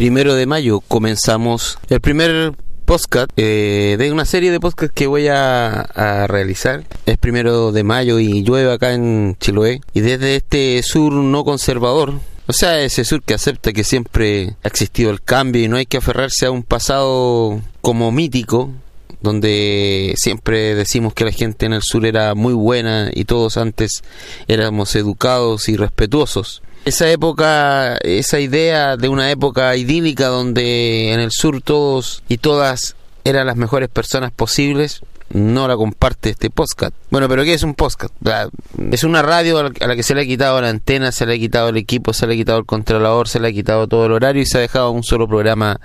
primero de mayo comenzamos el primer podcast eh, de una serie de podcasts que voy a, realizar. Es primero de mayo y llueve acá en Chiloé. Y desde este sur no conservador, o sea, ese sur que acepta que siempre ha existido el cambio y no hay que aferrarse a un pasado como mítico, donde siempre decimos que la gente en el sur era muy buena y todos antes éramos educados y respetuosos esa época, esa idea de una época idílica donde en el sur todos y todas eran las mejores personas posibles, no la comparte este podcast. Bueno, pero ¿qué es un podcast? Es una radio a la que se le ha quitado la antena, se le ha quitado el equipo, se le ha quitado el controlador, se le ha quitado todo el horario y se ha dejado un solo programa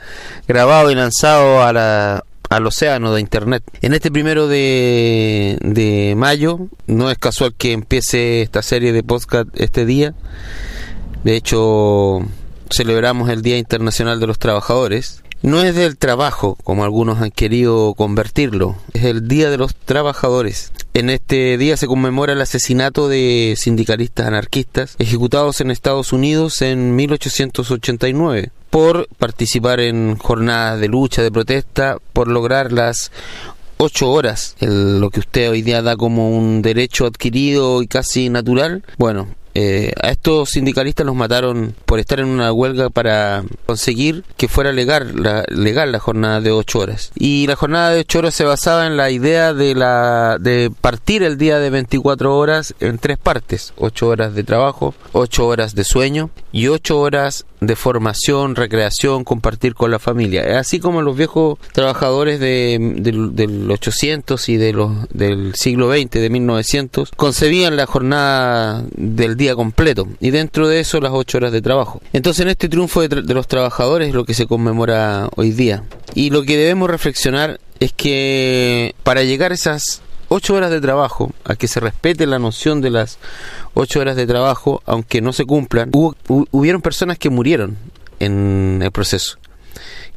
grabado y lanzado a la, al océano de internet. En este primero de, de mayo, no es casual que empiece esta serie de podcast este día. De hecho, celebramos el Día Internacional de los Trabajadores. No es del trabajo, como algunos han querido convertirlo, es el Día de los Trabajadores. En este día se conmemora el asesinato de sindicalistas anarquistas ejecutados en Estados Unidos en 1889 por participar en jornadas de lucha, de protesta, por lograr las ocho horas, lo que usted hoy día da como un derecho adquirido y casi natural. Bueno, eh, a estos sindicalistas los mataron por estar en una huelga para conseguir que fuera legal la, legal la jornada de ocho horas. Y la jornada de ocho horas se basaba en la idea de, la, de partir el día de 24 horas en tres partes. ocho horas de trabajo, ocho horas de sueño y ocho horas de formación, recreación, compartir con la familia. Así como los viejos trabajadores de, del 800 y de los, del siglo XX, de 1900, concebían la jornada del día completo y dentro de eso las ocho horas de trabajo. Entonces en este triunfo de, de los trabajadores es lo que se conmemora hoy día. Y lo que debemos reflexionar es que para llegar a esas ocho horas de trabajo, a que se respete la noción de las ocho horas de trabajo, aunque no se cumplan, hubo, hubieron personas que murieron en el proceso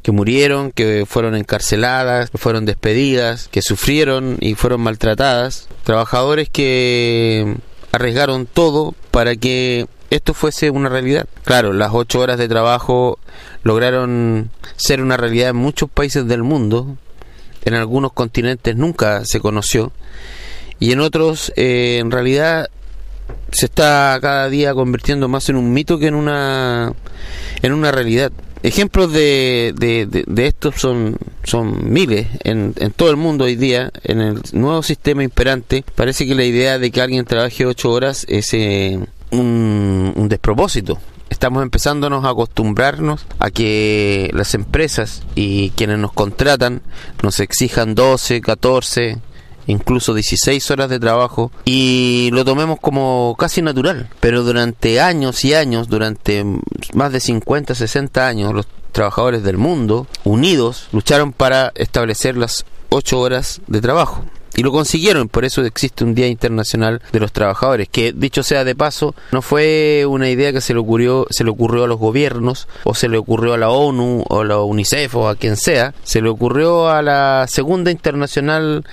que murieron, que fueron encarceladas, que fueron despedidas, que sufrieron y fueron maltratadas, trabajadores que arriesgaron todo para que esto fuese una realidad. Claro, las ocho horas de trabajo lograron ser una realidad en muchos países del mundo, en algunos continentes nunca se conoció y en otros eh, en realidad se está cada día convirtiendo más en un mito que en una en una realidad. Ejemplos de, de, de, estos son son miles en, en, todo el mundo hoy día en el nuevo sistema imperante. Parece que la idea de que alguien trabaje ocho horas es eh, un, un despropósito estamos empezándonos a acostumbrarnos a que las empresas y quienes nos contratan nos exijan 12, 14, incluso 16 horas de trabajo y lo tomemos como casi natural. Pero durante años y años, durante más de 50, 60 años, los trabajadores del mundo, unidos, lucharon para establecer las 8 horas de trabajo y lo consiguieron, por eso existe un Día Internacional de los Trabajadores, que dicho sea de paso, no fue una idea que se le ocurrió, se le ocurrió a los gobiernos, o se le ocurrió a la ONU, o a la UNICEF, o a quien sea, se le ocurrió a la Segunda Internacional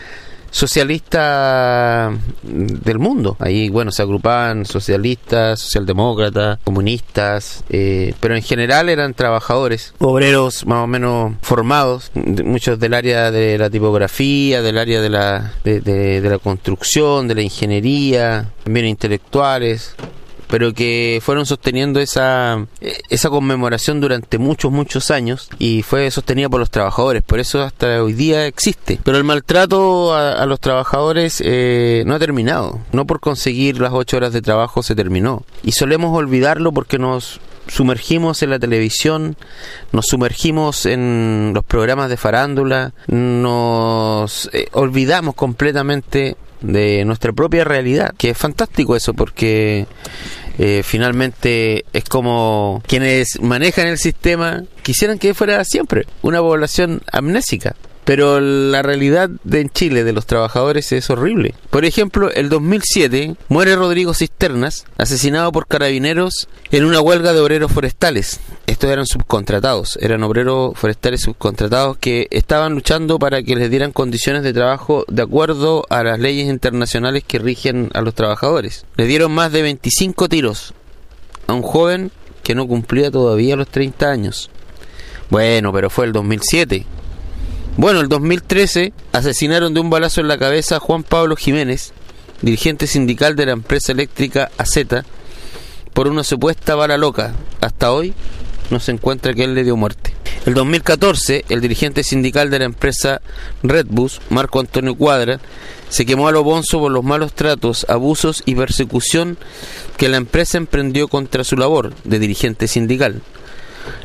socialista del mundo. Ahí, bueno, se agrupaban socialistas, socialdemócratas, comunistas, eh, pero en general eran trabajadores, obreros más o menos formados, muchos del área de la tipografía, del área de la, de, de la construcción, de la ingeniería, también intelectuales pero que fueron sosteniendo esa, esa conmemoración durante muchos, muchos años y fue sostenida por los trabajadores, por eso hasta hoy día existe. Pero el maltrato a, los trabajadores eh, no ha terminado, no por conseguir las ocho horas de trabajo se terminó. Y solemos olvidarlo porque nos sumergimos en la televisión, nos sumergimos en los programas de farándula, nos eh, olvidamos completamente de nuestra propia realidad, que es fantástico eso porque eh, finalmente es como quienes manejan el sistema quisieran que fuera siempre una población amnésica. Pero la realidad de en Chile de los trabajadores es horrible. Por ejemplo, el 2007 muere Rodrigo Cisternas, asesinado por carabineros en una huelga de obreros forestales. Estos eran subcontratados, eran obreros forestales subcontratados que estaban luchando para que les dieran condiciones de trabajo de acuerdo a las leyes internacionales que rigen a los trabajadores. Le dieron más de 25 tiros a un joven que no cumplía todavía los 30 años. Bueno, pero fue el 2007. Bueno, el 2013 asesinaron de un balazo en la cabeza a Juan Pablo Jiménez, dirigente sindical de la empresa eléctrica AZ, por una supuesta bala loca. Hasta hoy no se encuentra que él le dio muerte. El 2014, el dirigente sindical de la empresa Redbus, Marco Antonio Cuadra, se quemó a lo bonzo por los malos tratos, abusos y persecución que la empresa emprendió contra su labor de dirigente sindical.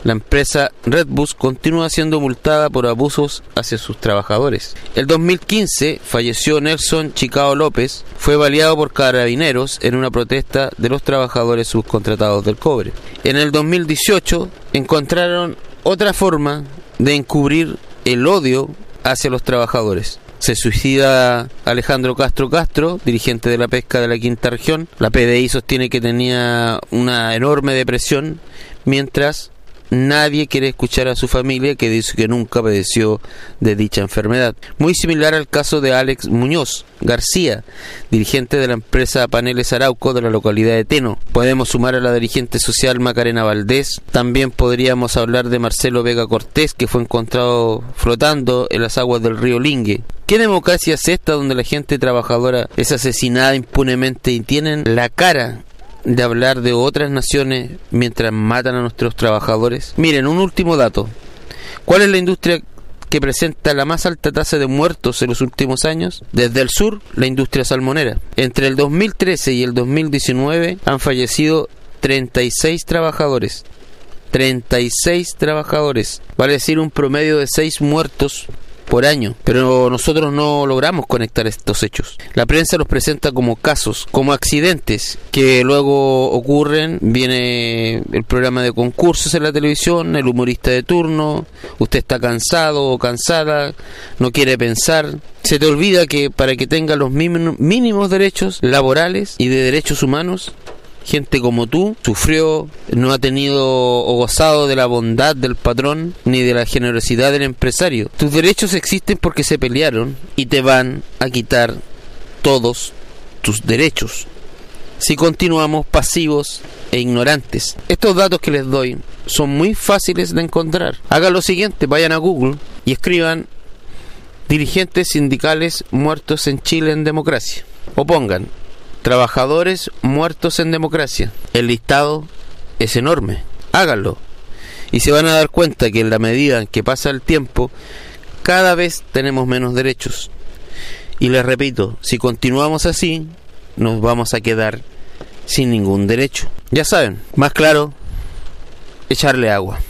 La empresa Redbus continúa siendo multada por abusos hacia sus trabajadores. El 2015 falleció Nelson Chicao López, fue baleado por carabineros en una protesta de los trabajadores subcontratados del cobre. En el 2018 encontraron otra forma de encubrir el odio hacia los trabajadores. Se suicida Alejandro Castro Castro, dirigente de la pesca de la quinta región. La PDI sostiene que tenía una enorme depresión, mientras nadie quiere escuchar a su familia que dice que nunca padeció de dicha enfermedad. Muy similar al caso de Alex Muñoz García, dirigente de la empresa Paneles Arauco de la localidad de Teno. Podemos sumar a la dirigente social Macarena Valdés. También podríamos hablar de Marcelo Vega Cortés, que fue encontrado flotando en las aguas del río Lingue. ¿Qué democracia es esta donde la gente trabajadora es asesinada impunemente y tienen la cara de hablar de otras naciones mientras matan a nuestros trabajadores? Miren, un último dato. ¿Cuál es la industria que presenta la más alta tasa de muertos en los últimos años? Desde el sur, la industria salmonera. Entre el 2013 y el 2019 han fallecido 36 trabajadores. 36 trabajadores. Vale decir un promedio de 6 muertos por año, pero nosotros no logramos conectar estos hechos. La prensa los presenta como casos, como accidentes que luego ocurren, viene el programa de concursos en la televisión, el humorista de turno, usted está cansado o cansada, no quiere pensar, se te olvida que para que tenga los mínimos derechos laborales y de derechos humanos, gente como tú sufrió, no ha tenido o gozado de la bondad del patrón ni de la generosidad del empresario. Tus derechos existen porque se pelearon y te van a quitar todos tus derechos. Si continuamos pasivos e ignorantes. Estos datos que les doy son muy fáciles de encontrar. Hagan lo siguiente, vayan a Google y escriban dirigentes sindicales muertos en Chile en democracia. O pongan Trabajadores muertos en democracia. El listado es enorme. Háganlo. Y se van a dar cuenta que en la medida en que pasa el tiempo, cada vez tenemos menos derechos. Y les repito, si continuamos así, nos vamos a quedar sin ningún derecho. Ya saben, más claro, echarle agua.